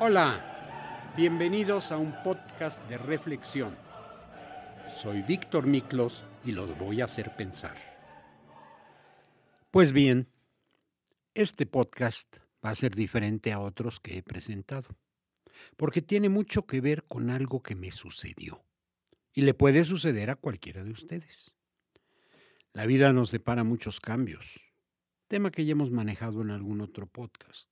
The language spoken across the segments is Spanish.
Hola, bienvenidos a un podcast de reflexión. Soy Víctor Miklos y los voy a hacer pensar. Pues bien, este podcast va a ser diferente a otros que he presentado, porque tiene mucho que ver con algo que me sucedió y le puede suceder a cualquiera de ustedes. La vida nos depara muchos cambios, tema que ya hemos manejado en algún otro podcast.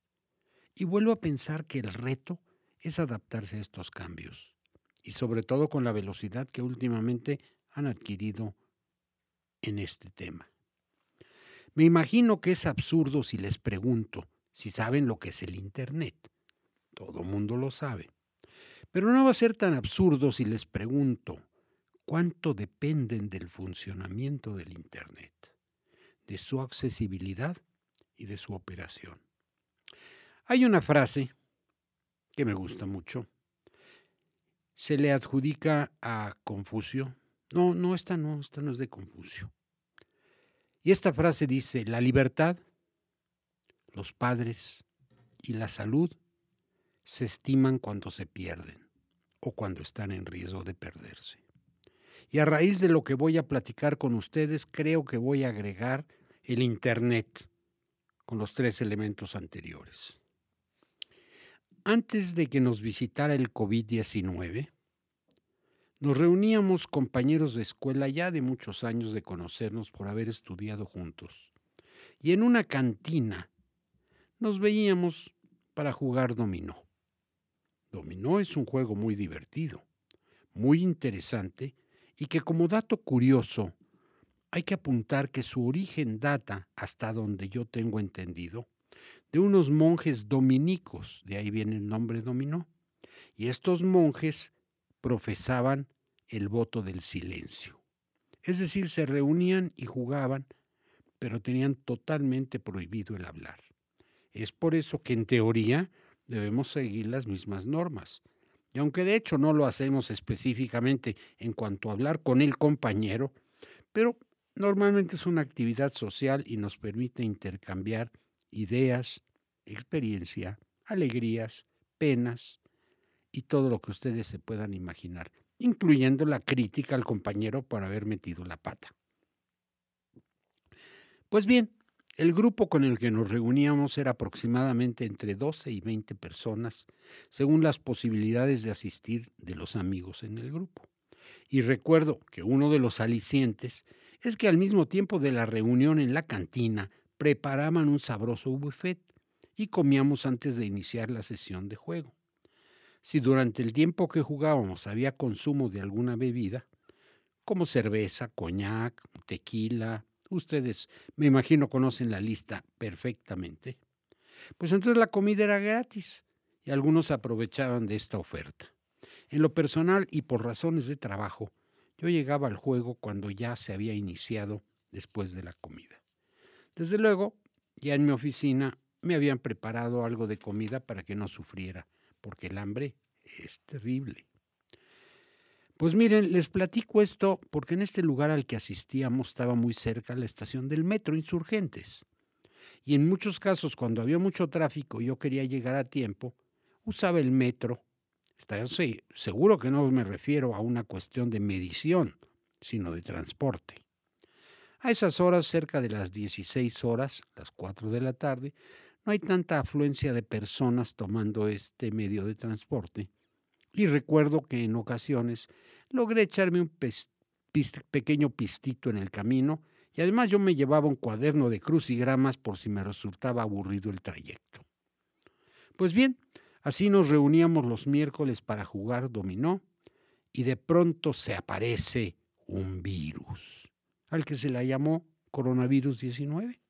Y vuelvo a pensar que el reto es adaptarse a estos cambios, y sobre todo con la velocidad que últimamente han adquirido en este tema. Me imagino que es absurdo si les pregunto si saben lo que es el Internet. Todo mundo lo sabe. Pero no va a ser tan absurdo si les pregunto cuánto dependen del funcionamiento del Internet, de su accesibilidad y de su operación. Hay una frase que me gusta mucho. Se le adjudica a Confucio. No, no, esta no, esta no es de Confucio. Y esta frase dice, la libertad, los padres y la salud se estiman cuando se pierden o cuando están en riesgo de perderse. Y a raíz de lo que voy a platicar con ustedes, creo que voy a agregar el Internet con los tres elementos anteriores. Antes de que nos visitara el COVID-19, nos reuníamos compañeros de escuela ya de muchos años de conocernos por haber estudiado juntos. Y en una cantina nos veíamos para jugar dominó. Dominó es un juego muy divertido, muy interesante y que como dato curioso hay que apuntar que su origen data, hasta donde yo tengo entendido, de unos monjes dominicos, de ahí viene el nombre dominó. Y estos monjes profesaban el voto del silencio. Es decir, se reunían y jugaban, pero tenían totalmente prohibido el hablar. Es por eso que en teoría debemos seguir las mismas normas. Y aunque de hecho no lo hacemos específicamente en cuanto a hablar con el compañero, pero normalmente es una actividad social y nos permite intercambiar ideas, experiencia, alegrías, penas y todo lo que ustedes se puedan imaginar, incluyendo la crítica al compañero por haber metido la pata. Pues bien, el grupo con el que nos reuníamos era aproximadamente entre 12 y 20 personas, según las posibilidades de asistir de los amigos en el grupo. Y recuerdo que uno de los alicientes es que al mismo tiempo de la reunión en la cantina preparaban un sabroso buffet y comíamos antes de iniciar la sesión de juego. Si durante el tiempo que jugábamos había consumo de alguna bebida, como cerveza, coñac, tequila, ustedes me imagino conocen la lista perfectamente, pues entonces la comida era gratis y algunos aprovechaban de esta oferta. En lo personal y por razones de trabajo, yo llegaba al juego cuando ya se había iniciado después de la comida. Desde luego, ya en mi oficina me habían preparado algo de comida para que no sufriera, porque el hambre es terrible. Pues miren, les platico esto porque en este lugar al que asistíamos estaba muy cerca la estación del metro Insurgentes. Y en muchos casos, cuando había mucho tráfico y yo quería llegar a tiempo, usaba el metro. seguro que no me refiero a una cuestión de medición, sino de transporte. A esas horas, cerca de las 16 horas, las 4 de la tarde, no hay tanta afluencia de personas tomando este medio de transporte. Y recuerdo que en ocasiones logré echarme un pequeño pistito en el camino y además yo me llevaba un cuaderno de crucigramas por si me resultaba aburrido el trayecto. Pues bien, así nos reuníamos los miércoles para jugar dominó y de pronto se aparece un virus al que se la llamó coronavirus 19.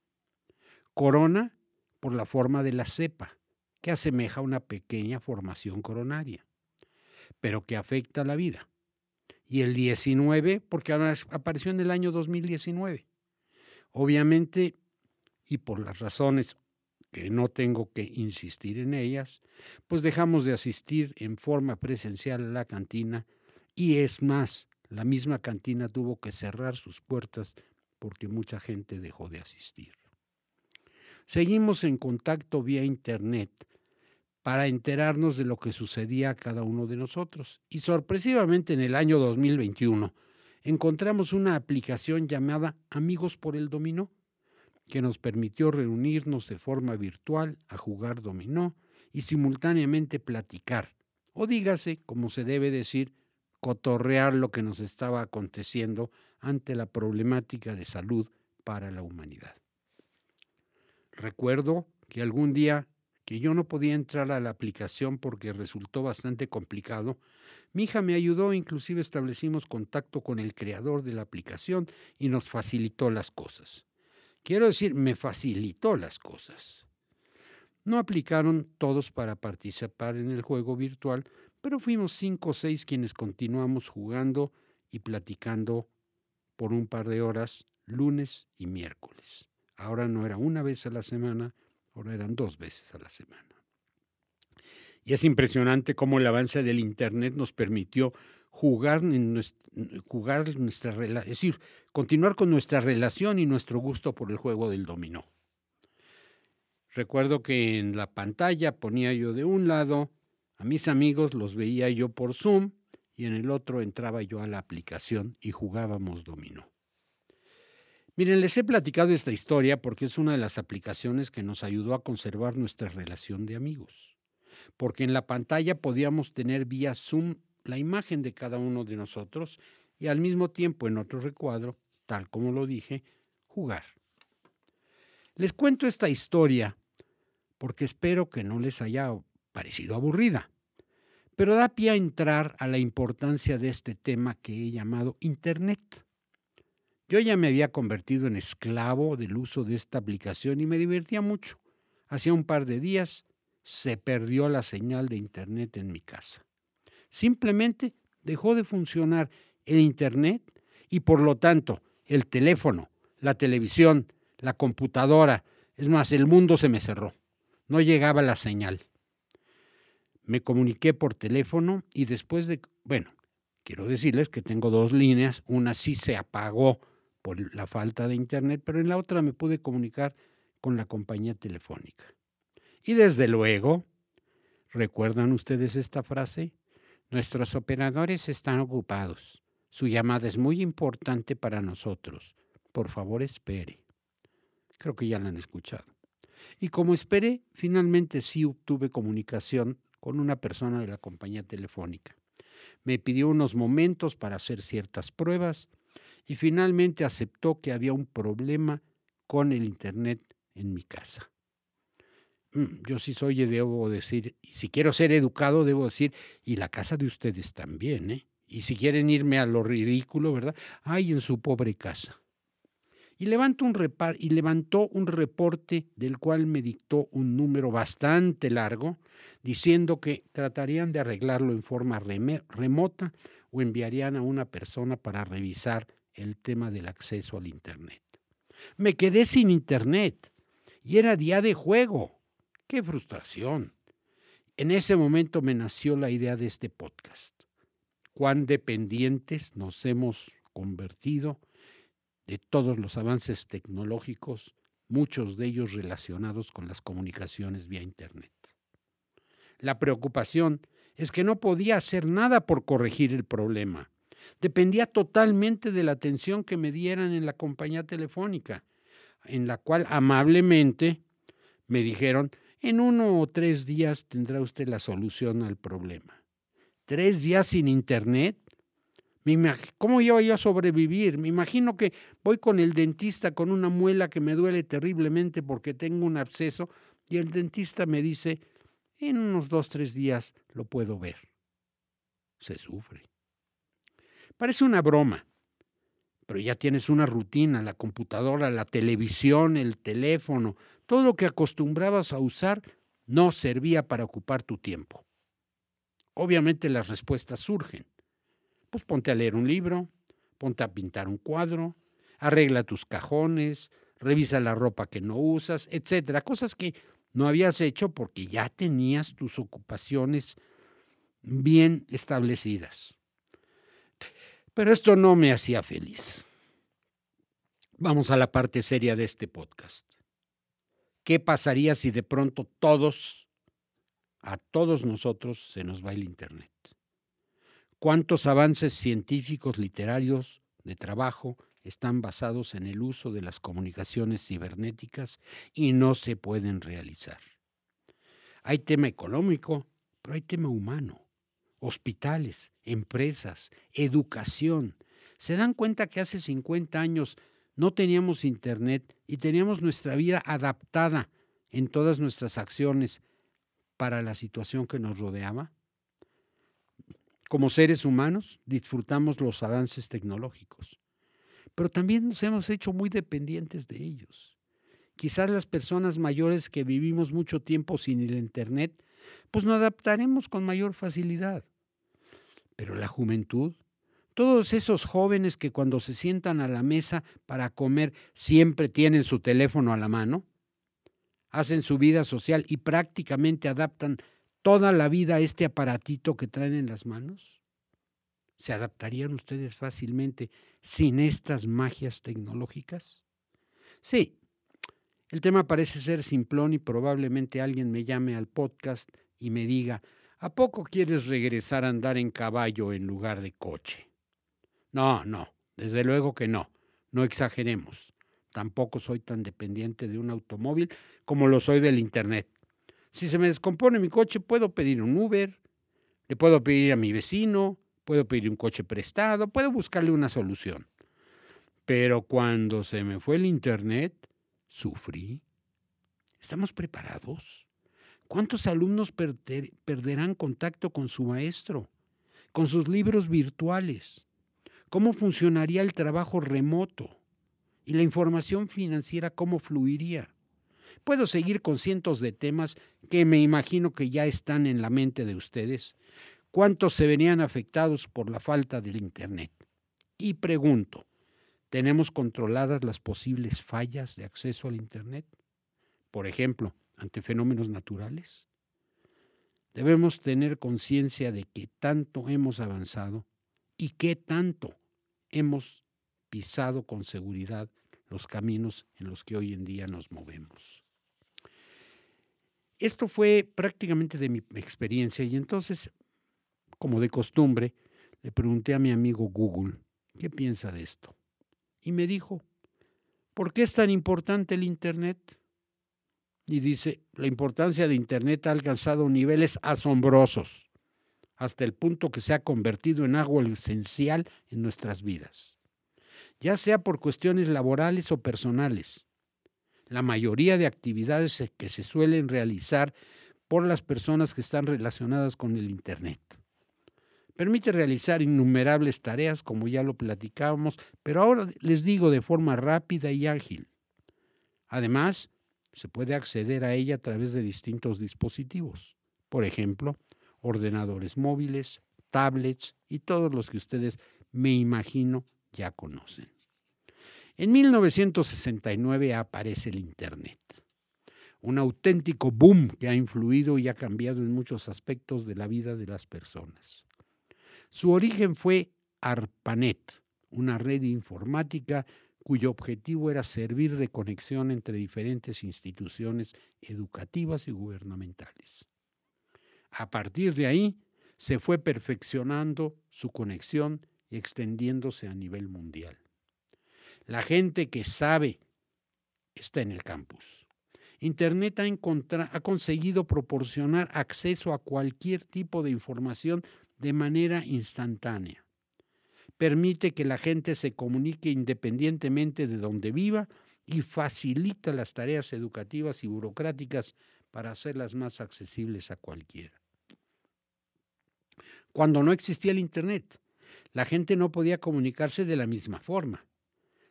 Corona por la forma de la cepa, que asemeja una pequeña formación coronaria, pero que afecta la vida. Y el 19 porque apareció en el año 2019. Obviamente, y por las razones que no tengo que insistir en ellas, pues dejamos de asistir en forma presencial a la cantina y es más, la misma cantina tuvo que cerrar sus puertas porque mucha gente dejó de asistir. Seguimos en contacto vía internet, para enterarnos de lo que sucedía a cada uno de nosotros. Y sorpresivamente en el año 2021 encontramos una aplicación llamada Amigos por el Dominó, que nos permitió reunirnos de forma virtual a jugar dominó y simultáneamente platicar, o dígase, como se debe decir, cotorrear lo que nos estaba aconteciendo ante la problemática de salud para la humanidad. Recuerdo que algún día que yo no podía entrar a la aplicación porque resultó bastante complicado, mi hija me ayudó, inclusive establecimos contacto con el creador de la aplicación y nos facilitó las cosas. Quiero decir, me facilitó las cosas. No aplicaron todos para participar en el juego virtual, pero fuimos cinco o seis quienes continuamos jugando y platicando por un par de horas, lunes y miércoles. Ahora no era una vez a la semana, ahora eran dos veces a la semana. Y es impresionante cómo el avance del Internet nos permitió jugar, en nuestra, jugar nuestra relación, es decir, continuar con nuestra relación y nuestro gusto por el juego del dominó. Recuerdo que en la pantalla ponía yo de un lado a mis amigos, los veía yo por Zoom y en el otro entraba yo a la aplicación y jugábamos dominó. Miren, les he platicado esta historia porque es una de las aplicaciones que nos ayudó a conservar nuestra relación de amigos. Porque en la pantalla podíamos tener vía Zoom la imagen de cada uno de nosotros y al mismo tiempo en otro recuadro, tal como lo dije, jugar. Les cuento esta historia porque espero que no les haya parecido aburrida, pero da pie a entrar a la importancia de este tema que he llamado Internet. Yo ya me había convertido en esclavo del uso de esta aplicación y me divertía mucho. Hacía un par de días se perdió la señal de Internet en mi casa. Simplemente dejó de funcionar el Internet y por lo tanto el teléfono, la televisión, la computadora, es más, el mundo se me cerró. No llegaba la señal. Me comuniqué por teléfono y después de, bueno, quiero decirles que tengo dos líneas, una sí se apagó por la falta de internet, pero en la otra me pude comunicar con la compañía telefónica. Y desde luego, ¿recuerdan ustedes esta frase? Nuestros operadores están ocupados. Su llamada es muy importante para nosotros. Por favor, espere. Creo que ya la han escuchado. Y como esperé, finalmente sí obtuve comunicación con una persona de la compañía telefónica. Me pidió unos momentos para hacer ciertas pruebas y finalmente aceptó que había un problema con el Internet en mi casa. Mm, yo sí soy, debo decir, y si quiero ser educado, debo decir, y la casa de ustedes también, ¿eh? Y si quieren irme a lo ridículo, ¿verdad? Ay, en su pobre casa. Y, levanto un repar y levantó un reporte del cual me dictó un número bastante largo, diciendo que tratarían de arreglarlo en forma remota o enviarían a una persona para revisar el tema del acceso al Internet. Me quedé sin Internet y era día de juego. ¡Qué frustración! En ese momento me nació la idea de este podcast. Cuán dependientes nos hemos convertido de todos los avances tecnológicos, muchos de ellos relacionados con las comunicaciones vía Internet. La preocupación es que no podía hacer nada por corregir el problema dependía totalmente de la atención que me dieran en la compañía telefónica, en la cual amablemente me dijeron, en uno o tres días tendrá usted la solución al problema. ¿Tres días sin internet? ¿Cómo iba yo a sobrevivir? Me imagino que voy con el dentista con una muela que me duele terriblemente porque tengo un absceso y el dentista me dice, en unos dos, tres días lo puedo ver. Se sufre. Parece una broma, pero ya tienes una rutina, la computadora, la televisión, el teléfono, todo lo que acostumbrabas a usar no servía para ocupar tu tiempo. Obviamente las respuestas surgen. Pues ponte a leer un libro, ponte a pintar un cuadro, arregla tus cajones, revisa la ropa que no usas, etcétera, cosas que no habías hecho porque ya tenías tus ocupaciones bien establecidas. Pero esto no me hacía feliz. Vamos a la parte seria de este podcast. ¿Qué pasaría si de pronto todos a todos nosotros se nos va el Internet. ¿Cuántos avances científicos, literarios, de trabajo están basados en el uso de las comunicaciones cibernéticas y no se pueden realizar? Hay tema económico, pero hay tema humano. Hospitales, empresas, educación. ¿Se dan cuenta que hace 50 años no teníamos internet y teníamos nuestra vida adaptada en todas nuestras acciones para la situación que nos rodeaba? Como seres humanos disfrutamos los avances tecnológicos, pero también nos hemos hecho muy dependientes de ellos. Quizás las personas mayores que vivimos mucho tiempo sin el Internet, pues nos adaptaremos con mayor facilidad. Pero la juventud, todos esos jóvenes que cuando se sientan a la mesa para comer siempre tienen su teléfono a la mano, hacen su vida social y prácticamente adaptan toda la vida a este aparatito que traen en las manos? ¿Se adaptarían ustedes fácilmente sin estas magias tecnológicas? Sí, el tema parece ser simplón y probablemente alguien me llame al podcast y me diga, ¿a poco quieres regresar a andar en caballo en lugar de coche? No, no, desde luego que no, no exageremos. Tampoco soy tan dependiente de un automóvil como lo soy del Internet. Si se me descompone mi coche, puedo pedir un Uber, le puedo pedir a mi vecino, puedo pedir un coche prestado, puedo buscarle una solución. Pero cuando se me fue el Internet, sufrí. ¿Estamos preparados? ¿Cuántos alumnos perderán contacto con su maestro, con sus libros virtuales? ¿Cómo funcionaría el trabajo remoto? ¿Y la información financiera cómo fluiría? Puedo seguir con cientos de temas que me imagino que ya están en la mente de ustedes. ¿Cuántos se venían afectados por la falta del Internet? Y pregunto, ¿tenemos controladas las posibles fallas de acceso al Internet? Por ejemplo, ante fenómenos naturales. Debemos tener conciencia de que tanto hemos avanzado y qué tanto hemos pisado con seguridad los caminos en los que hoy en día nos movemos. Esto fue prácticamente de mi experiencia y entonces, como de costumbre, le pregunté a mi amigo Google, ¿qué piensa de esto? Y me dijo, ¿por qué es tan importante el Internet? Y dice, la importancia de Internet ha alcanzado niveles asombrosos, hasta el punto que se ha convertido en algo esencial en nuestras vidas, ya sea por cuestiones laborales o personales la mayoría de actividades que se suelen realizar por las personas que están relacionadas con el Internet. Permite realizar innumerables tareas, como ya lo platicábamos, pero ahora les digo de forma rápida y ágil. Además, se puede acceder a ella a través de distintos dispositivos, por ejemplo, ordenadores móviles, tablets y todos los que ustedes, me imagino, ya conocen. En 1969 aparece el Internet, un auténtico boom que ha influido y ha cambiado en muchos aspectos de la vida de las personas. Su origen fue ARPANET, una red informática cuyo objetivo era servir de conexión entre diferentes instituciones educativas y gubernamentales. A partir de ahí, se fue perfeccionando su conexión y extendiéndose a nivel mundial. La gente que sabe está en el campus. Internet ha, conseguido proporcionar acceso a cualquier tipo de información de manera instantánea. Permite que la gente se comunique independientemente de donde viva y facilita las tareas educativas y burocráticas para hacerlas más accesibles a cualquiera. Cuando no existía el Internet, la gente no podía comunicarse de la misma forma.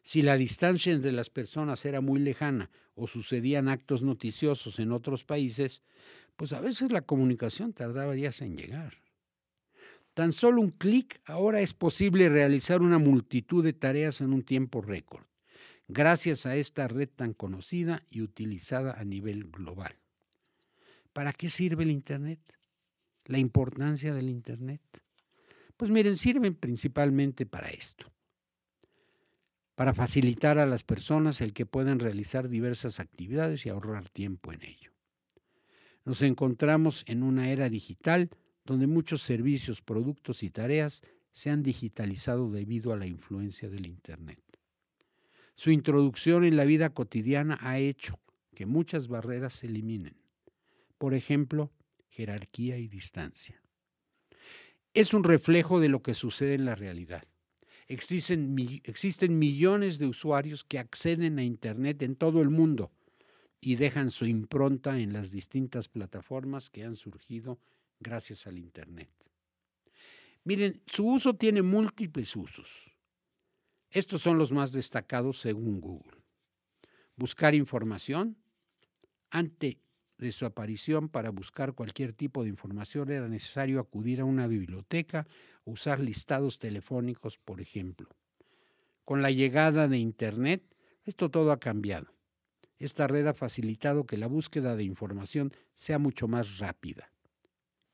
Si la distancia entre las personas era muy lejana o sucedían actos noticiosos en otros países, pues a veces la comunicación tardaba días en llegar. Tan solo un clic ahora es posible realizar una multitud de tareas en un tiempo récord, gracias a esta red tan conocida y utilizada a nivel global. ¿Para qué sirve el Internet? ¿La importancia del Internet? Pues miren, sirven principalmente para esto para facilitar a las personas el que puedan realizar diversas actividades y ahorrar tiempo en ello. Nos encontramos en una era digital donde muchos servicios, productos y tareas se han digitalizado debido a la influencia del Internet. Su introducción en la vida cotidiana ha hecho que muchas barreras se eliminen. Por ejemplo, jerarquía y distancia. Es un reflejo de lo que sucede en la realidad. Existen, millones de usuarios que acceden a Internet en todo el mundo y dejan su impronta en las distintas plataformas que han surgido gracias al Internet. Miren, su uso tiene múltiples usos. Estos son los más destacados según Google. Buscar información. Antes de su aparición, para buscar cualquier tipo de información era necesario acudir a una biblioteca o usar listados telefónicos, por ejemplo. Con la llegada de Internet, esto todo ha cambiado. Esta red ha facilitado que la búsqueda de información sea mucho más rápida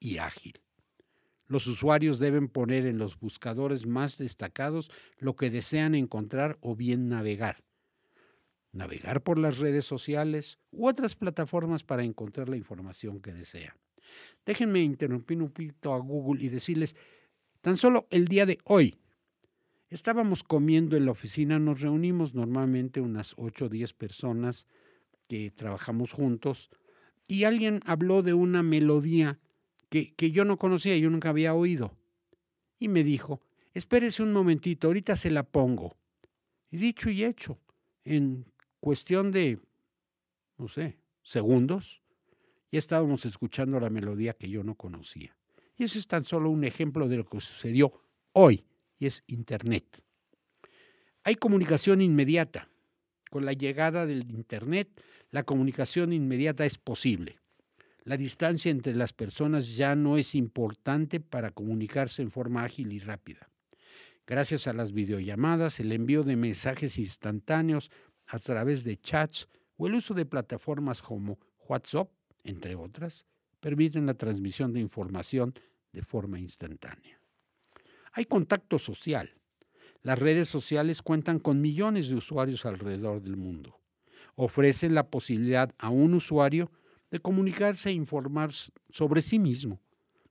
y ágil. Los usuarios deben poner en los buscadores más destacados lo que desean encontrar o bien navegar. Navegar por las redes sociales u otras plataformas para encontrar la información que desean. Déjenme interrumpir un poquito a Google y decirles, tan solo el día de hoy, estábamos comiendo en la oficina, nos reunimos normalmente unas 8 o 10 personas que trabajamos juntos y alguien habló de una melodía que, yo no conocía, yo nunca había oído. Y me dijo, espérese un momentito, ahorita se la pongo. Y dicho y hecho, en cuestión de, no sé, segundos, ya estábamos escuchando la melodía que yo no conocía. Y ese es tan solo un ejemplo de lo que sucedió hoy, y es Internet. Hay comunicación inmediata. Con la llegada del Internet, la comunicación inmediata es posible. La distancia entre las personas ya no es importante para comunicarse en forma ágil y rápida. Gracias a las videollamadas, el envío de mensajes instantáneos a través de chats o el uso de plataformas como WhatsApp, entre otras, permiten la transmisión de información de forma instantánea. Hay contacto social. Las redes sociales cuentan con millones de usuarios alrededor del mundo. Ofrecen la posibilidad a un usuario de comunicarse e informar sobre sí mismo.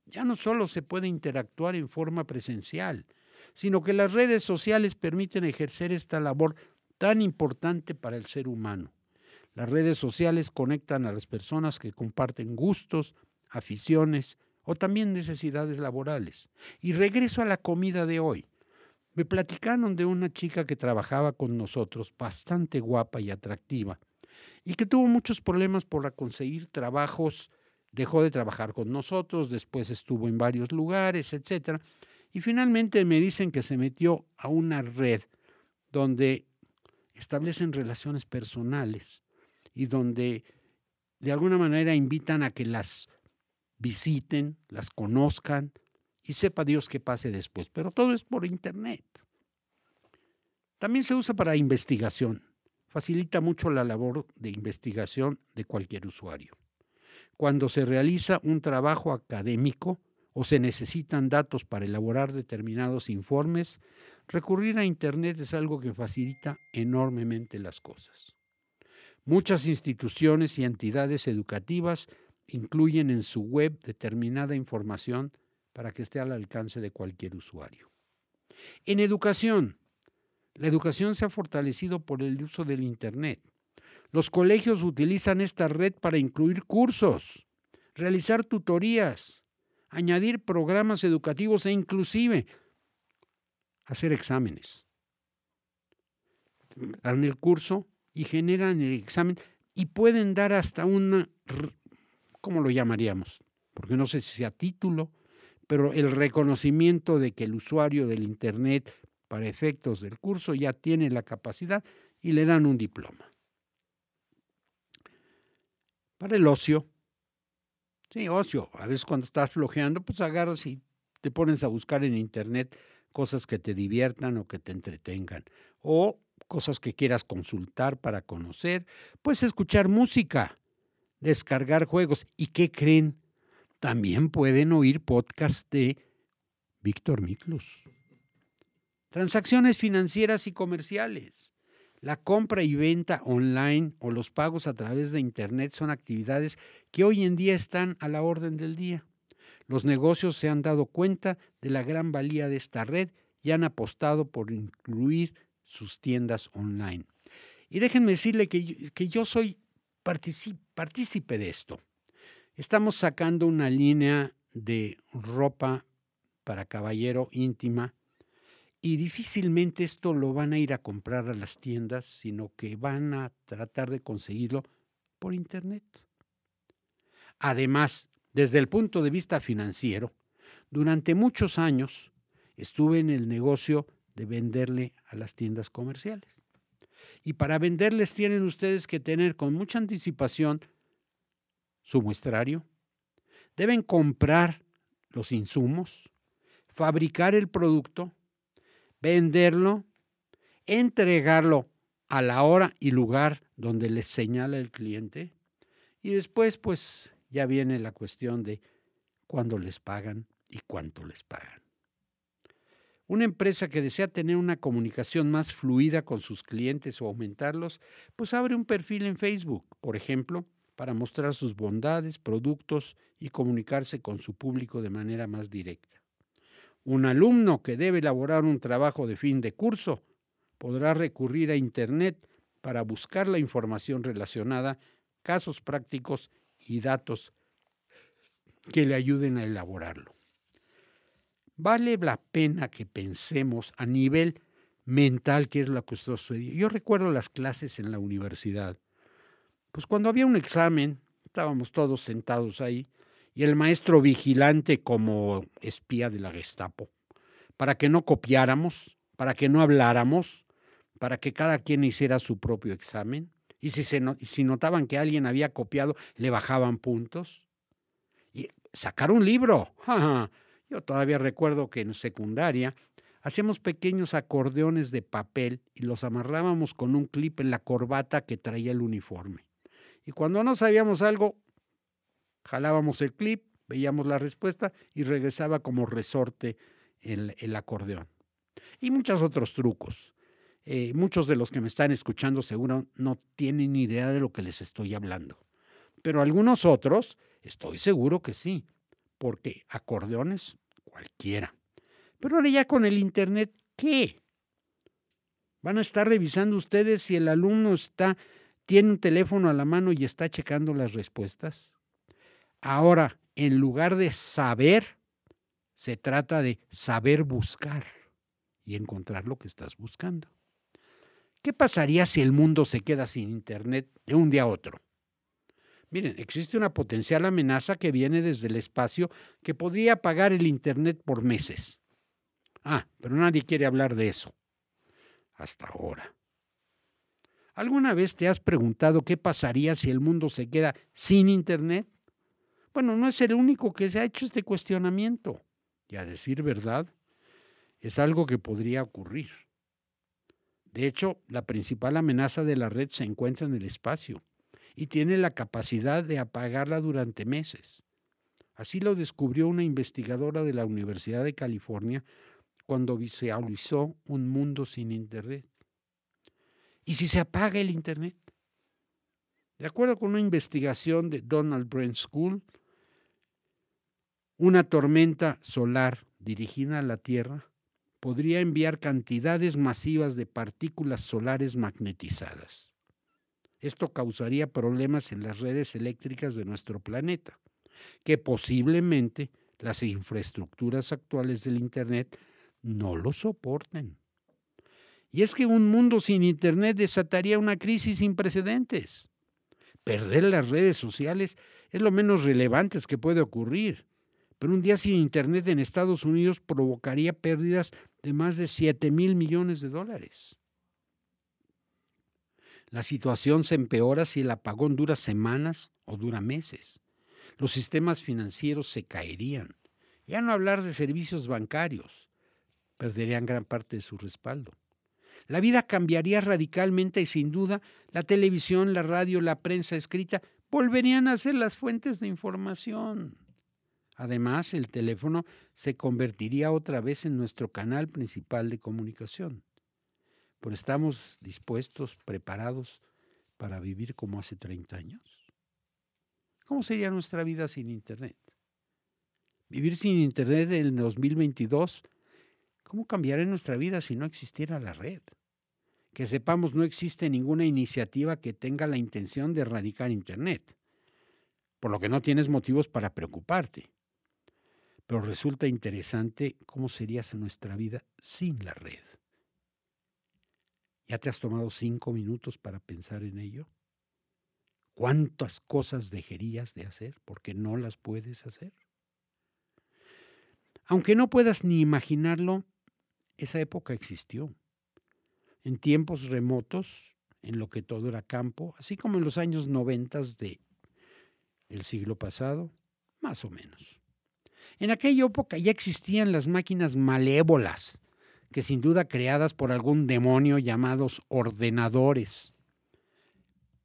Ya no solo se puede interactuar en forma presencial, sino que las redes sociales permiten ejercer esta labor tan importante para el ser humano. Las redes sociales conectan a las personas que comparten gustos, aficiones o también necesidades laborales. Y regreso a la comida de hoy. Me platicaron de una chica que trabajaba con nosotros, bastante guapa y atractiva, y que tuvo muchos problemas por conseguir trabajos, dejó de trabajar con nosotros, después estuvo en varios lugares, etcétera, y finalmente me dicen que se metió a una red donde establecen relaciones personales y donde de alguna manera invitan a que las visiten, las conozcan y sepa Dios qué pase después. Pero todo es por Internet. También se usa para investigación facilita mucho la labor de investigación de cualquier usuario. Cuando se realiza un trabajo académico o se necesitan datos para elaborar determinados informes, recurrir a Internet es algo que facilita enormemente las cosas. Muchas instituciones y entidades educativas incluyen en su web determinada información para que esté al alcance de cualquier usuario. En educación, la educación se ha fortalecido por el uso del Internet. Los colegios utilizan esta red para incluir cursos, realizar tutorías, añadir programas educativos e inclusive hacer exámenes. Dan el curso y generan el examen y pueden dar hasta una, ¿cómo lo llamaríamos? Porque no sé si sea título, pero el reconocimiento de que el usuario del Internet para efectos del curso ya tiene la capacidad y le dan un diploma. Para el ocio, sí, ocio, a veces cuando estás flojeando, pues agarras y te pones a buscar en internet cosas que te diviertan o que te entretengan, o cosas que quieras consultar para conocer, puedes escuchar música, descargar juegos. ¿Y qué creen? También pueden oír podcast de Víctor Miklus transacciones financieras y comerciales. La compra y venta online o los pagos a través de Internet son actividades que hoy en día están a la orden del día. Los negocios se han dado cuenta de la gran valía de esta red y han apostado por incluir sus tiendas online. Y déjenme decirle que yo, que yo soy partícipe de esto. Estamos sacando una línea de ropa para caballero íntima y difícilmente esto lo van a ir a comprar a las tiendas, sino que van a tratar de conseguirlo por internet. Además, desde el punto de vista financiero, durante muchos años estuve en el negocio de venderle a las tiendas comerciales. Y para venderles tienen ustedes que tener con mucha anticipación su muestrario. Deben comprar los insumos, fabricar el producto, venderlo, entregarlo a la hora y lugar donde les señala el cliente y después pues ya viene la cuestión de cuándo les pagan y cuánto les pagan. Una empresa que desea tener una comunicación más fluida con sus clientes o aumentarlos, pues abre un perfil en Facebook, por ejemplo, para mostrar sus bondades, productos y comunicarse con su público de manera más directa. Un alumno que debe elaborar un trabajo de fin de curso podrá recurrir a Internet para buscar la información relacionada, casos prácticos y datos que le ayuden a elaborarlo vale la pena que pensemos a nivel mental qué es lo que sucedió. Yo recuerdo las clases en la universidad. Pues cuando había un examen, estábamos todos sentados ahí y el maestro vigilante como espía de la Gestapo, para que no copiáramos, para que no habláramos, para que cada quien hiciera su propio examen. Y si, se notaban que alguien había copiado, le bajaban puntos. Y sacar un libro. Yo todavía recuerdo que en secundaria hacíamos pequeños acordeones de papel y los amarrábamos con un clip en la corbata que traía el uniforme. Y cuando no sabíamos algo, jalábamos el clip, veíamos la respuesta y regresaba como resorte el, acordeón. Y muchos otros trucos. Eh, muchos de los que me están escuchando seguro no tienen idea de lo que les estoy hablando. Pero algunos otros, estoy seguro que sí, porque acordeones cualquiera. Pero ahora ya con el Internet, ¿qué? Van a estar revisando ustedes si el alumno está, tiene un teléfono a la mano y está checando las respuestas. Ahora, en lugar de saber, se trata de saber buscar y encontrar lo que estás buscando. ¿Qué pasaría si el mundo se queda sin Internet de un día a otro? Miren, existe una potencial amenaza que viene desde el espacio que podría apagar el Internet por meses. Ah, pero nadie quiere hablar de eso. Hasta ahora. ¿Alguna vez te has preguntado qué pasaría si el mundo se queda sin Internet? Bueno, no es el único que se ha hecho este cuestionamiento. Y a decir verdad, es algo que podría ocurrir. De hecho, la principal amenaza de la red se encuentra en el espacio y tiene la capacidad de apagarla durante meses. Así lo descubrió una investigadora de la Universidad de California cuando visualizó un mundo sin Internet. ¿Y si se apaga el Internet? De acuerdo con una investigación de Donald Brent School, una tormenta solar dirigida a la Tierra podría enviar cantidades masivas de partículas solares magnetizadas. Esto causaría problemas en las redes eléctricas de nuestro planeta, que posiblemente las infraestructuras actuales del Internet no lo soporten. Y es que un mundo sin Internet desataría una crisis sin precedentes. Perder las redes sociales es lo menos relevante que puede ocurrir, pero un día sin Internet en Estados Unidos provocaría pérdidas de más de 7 mil millones de dólares. La situación se empeora si el apagón dura semanas o dura meses. Los sistemas financieros se caerían. Ya no hablar de servicios bancarios. Perderían gran parte de su respaldo. La vida cambiaría radicalmente y sin duda la televisión, la radio, la prensa escrita volverían a ser las fuentes de información. Además, el teléfono se convertiría otra vez en nuestro canal principal de comunicación. pero estamos dispuestos, preparados para vivir como hace 30 años. ¿Cómo sería nuestra vida sin Internet? Vivir sin Internet en el 2022, ¿cómo cambiaría nuestra vida si no existiera la red? Que sepamos, no existe ninguna iniciativa que tenga la intención de erradicar Internet, por lo que no tienes motivos para preocuparte. Pero resulta interesante cómo sería nuestra vida sin la red. ¿Ya te has tomado cinco minutos para pensar en ello? ¿Cuántas cosas dejarías de hacer porque no las puedes hacer? Aunque no puedas ni imaginarlo, esa época existió. En tiempos remotos, en lo que todo era campo, así como en los años noventas de el siglo pasado, más o menos. En aquella época ya existían las máquinas malévolas, que sin duda creadas por algún demonio llamados ordenadores.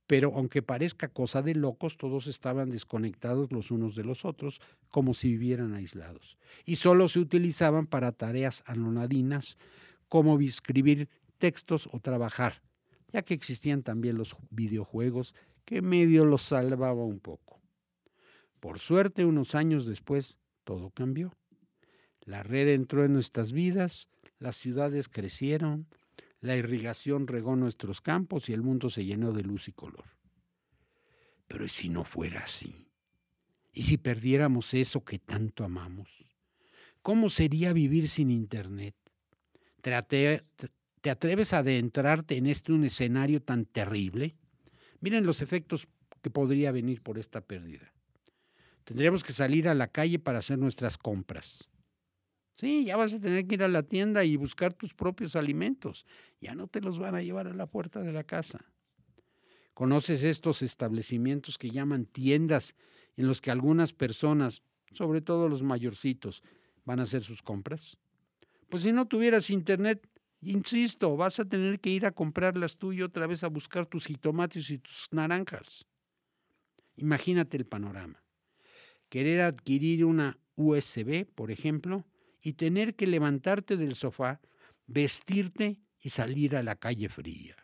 Pero aunque parezca cosa de locos, todos estaban desconectados los unos de los otros, como si vivieran aislados, y solo se utilizaban para tareas anonadinas, como escribir textos o trabajar, ya que existían también los videojuegos que medio los salvaba un poco. Por suerte, unos años después, todo cambió. La red entró en nuestras vidas, las ciudades crecieron, la irrigación regó nuestros campos y el mundo se llenó de luz y color. Pero ¿y si no fuera así? ¿Y si perdiéramos eso que tanto amamos? ¿Cómo sería vivir sin Internet? ¿Te, atreves a adentrarte en este un escenario tan terrible? Miren los efectos que podría venir por esta pérdida. Tendríamos que salir a la calle para hacer nuestras compras. Sí, ya vas a tener que ir a la tienda y buscar tus propios alimentos. Ya no te los van a llevar a la puerta de la casa. ¿Conoces estos establecimientos que llaman tiendas en los que algunas personas, sobre todo los mayorcitos, van a hacer sus compras? Pues si no tuvieras internet, insisto, vas a tener que ir a comprarlas tú y otra vez a buscar tus jitomates y tus naranjas. Imagínate el panorama. Querer adquirir una USB, por ejemplo, y tener que levantarte del sofá, vestirte y salir a la calle fría.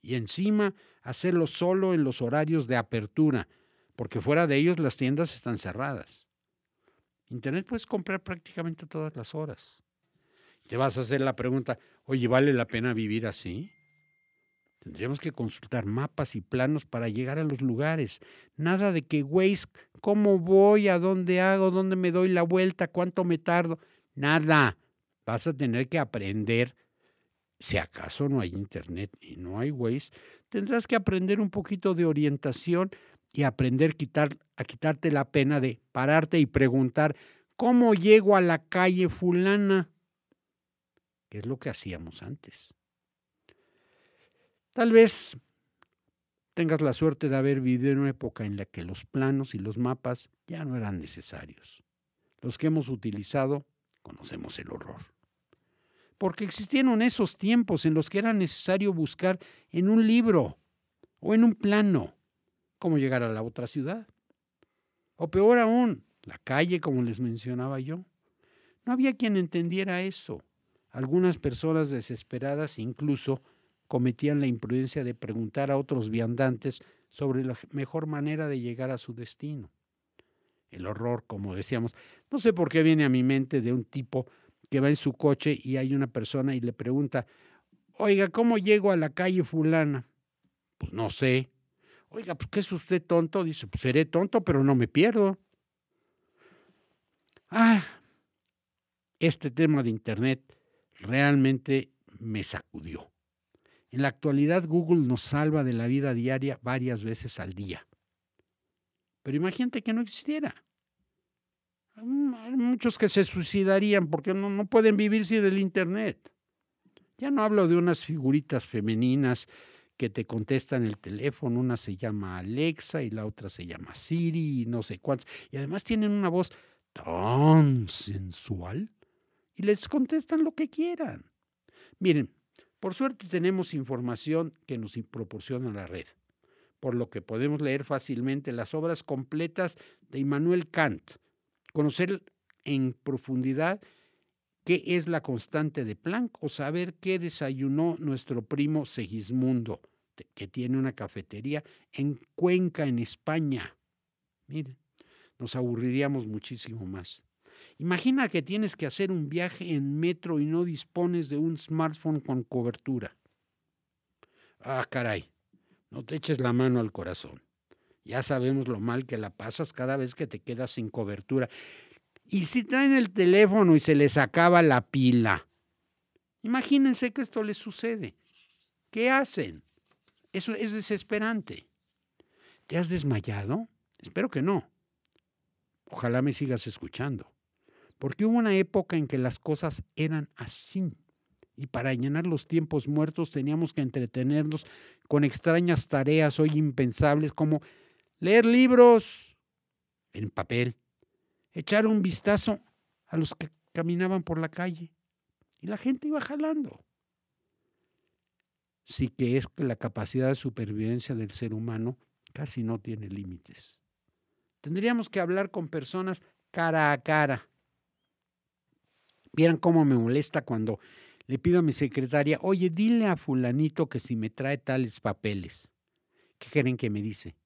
Y encima hacerlo solo en los horarios de apertura, porque fuera de ellos las tiendas están cerradas. Internet puedes comprar prácticamente todas las horas. Te vas a hacer la pregunta, oye, ¿vale la pena vivir así? Tendríamos que consultar mapas y planos para llegar a los lugares. Nada de que, güey, ¿cómo voy? ¿A dónde hago? ¿Dónde me doy la vuelta? ¿Cuánto me tardo? Nada. Vas a tener que aprender, si acaso no hay internet y no hay Waze, tendrás que aprender un poquito de orientación y aprender quitar, a quitarte la pena de pararte y preguntar, ¿cómo llego a la calle fulana? Que es lo que hacíamos antes. Tal vez tengas la suerte de haber vivido en una época en la que los planos y los mapas ya no eran necesarios. Los que hemos utilizado conocemos el horror. Porque existieron esos tiempos en los que era necesario buscar en un libro o en un plano cómo llegar a la otra ciudad. O peor aún, la calle, como les mencionaba yo. No había quien entendiera eso. Algunas personas desesperadas incluso cometían la imprudencia de preguntar a otros viandantes sobre la mejor manera de llegar a su destino el horror, como decíamos. No sé por qué viene a mi mente de un tipo que va en su coche y hay una persona y le pregunta, oiga, ¿cómo llego a la calle fulana? Pues no sé. Oiga, pues ¿qué es usted tonto? Dice, pues seré tonto, pero no me pierdo. Ah, este tema de Internet realmente me sacudió. En la actualidad Google nos salva de la vida diaria varias veces al día. Pero imagínate que no existiera. Hay muchos que se suicidarían porque no, no pueden vivir sin el Internet. Ya no hablo de unas figuritas femeninas que te contestan el teléfono, una se llama Alexa y la otra se llama Siri y no sé cuántos. Y además tienen una voz tan sensual y les contestan lo que quieran. Miren, por suerte tenemos información que nos proporciona la red por lo que podemos leer fácilmente las obras completas de Immanuel Kant, conocer en profundidad qué es la constante de Planck o saber qué desayunó nuestro primo Segismundo, que tiene una cafetería en Cuenca, en España. Miren, nos aburriríamos muchísimo más. Imagina que tienes que hacer un viaje en metro y no dispones de un smartphone con cobertura. Ah, caray, no te eches la mano al corazón. Ya sabemos lo mal que la pasas cada vez que te quedas sin cobertura. Y si traen el teléfono y se les acaba la pila, imagínense que esto les sucede. ¿Qué hacen? Eso es desesperante. ¿Te has desmayado? Espero que no. Ojalá me sigas escuchando. Porque hubo una época en que las cosas eran así. Y para llenar los tiempos muertos teníamos que entretenernos con extrañas tareas hoy impensables como leer libros en papel, echar un vistazo a los que caminaban por la calle y la gente iba jalando. Sí que es que la capacidad de supervivencia del ser humano casi no tiene límites. Tendríamos que hablar con personas cara a cara. Vieran cómo me molesta cuando le pido a mi secretaria, oye, dile a fulanito que si me trae tales papeles. ¿Qué creen que me dice?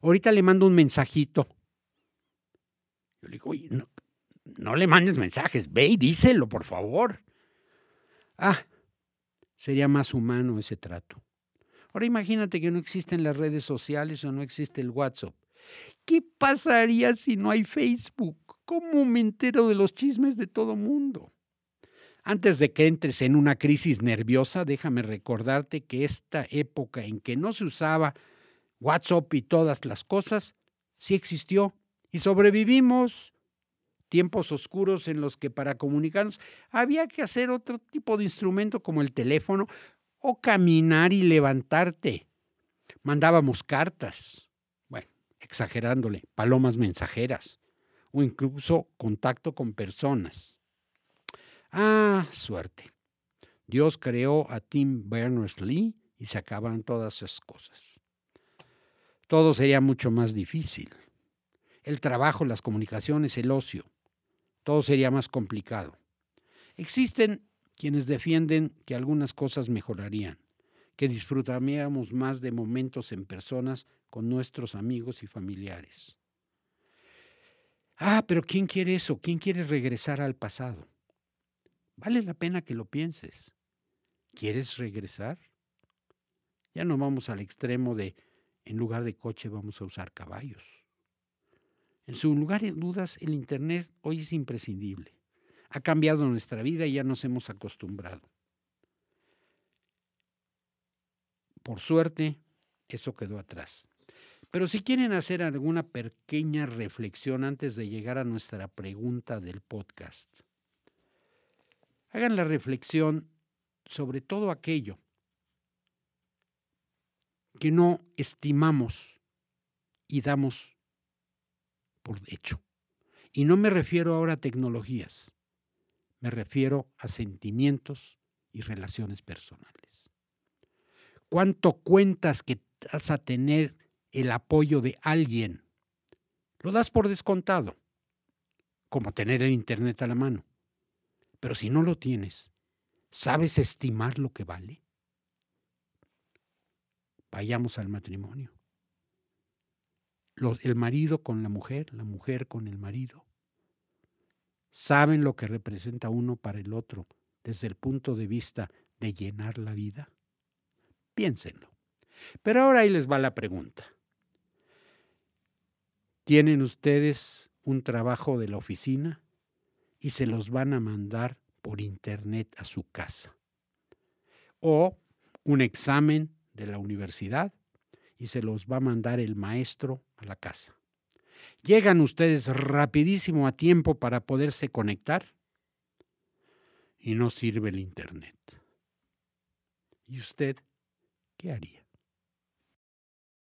Ahorita le mando un mensajito. Yo le digo, oye, no, no le mandes mensajes, ve y díselo, por favor. Ah, sería más humano ese trato. Ahora imagínate que no existen las redes sociales o no existe el WhatsApp. ¿Qué pasaría si no hay Facebook? ¿Cómo me entero de los chismes de todo mundo? Antes de que entres en una crisis nerviosa, déjame recordarte que esta época en que no se usaba WhatsApp y todas las cosas, sí existió y sobrevivimos. Tiempos oscuros en los que para comunicarnos había que hacer otro tipo de instrumento como el teléfono o caminar y levantarte. Mandábamos cartas, bueno, exagerándole, palomas mensajeras o incluso contacto con personas. Ah, suerte. Dios creó a Tim Berners-Lee y se acaban todas esas cosas todo sería mucho más difícil. El trabajo, las comunicaciones, el ocio, todo sería más complicado. Existen quienes defienden que algunas cosas mejorarían, que disfrutaríamos más de momentos en personas con nuestros amigos y familiares. Ah, pero ¿quién quiere eso? ¿Quién quiere regresar al pasado? Vale la pena que lo pienses. ¿Quieres regresar? Ya no vamos al extremo de en lugar de coche vamos a usar caballos. En su lugar de dudas, el Internet hoy es imprescindible. Ha cambiado nuestra vida y ya nos hemos acostumbrado. Por suerte, eso quedó atrás. Pero si quieren hacer alguna pequeña reflexión antes de llegar a nuestra pregunta del podcast, hagan la reflexión sobre todo aquello que no estimamos y damos por hecho. Y no me refiero ahora a tecnologías, me refiero a sentimientos y relaciones personales. ¿Cuánto cuentas que vas a tener el apoyo de alguien? Lo das por descontado, como tener el Internet a la mano. Pero si no lo tienes, ¿sabes estimar lo que vale? vayamos al matrimonio. el marido con la mujer, la mujer con el marido. ¿Saben lo que representa uno para el otro desde el punto de vista de llenar la vida? Piénsenlo. Pero ahora ahí les va la pregunta. ¿Tienen ustedes un trabajo de la oficina y se los van a mandar por internet a su casa? ¿O un examen de la universidad y se los va a mandar el maestro a la casa. Llegan ustedes rapidísimo a tiempo para poderse conectar y no sirve el Internet. ¿Y usted qué haría?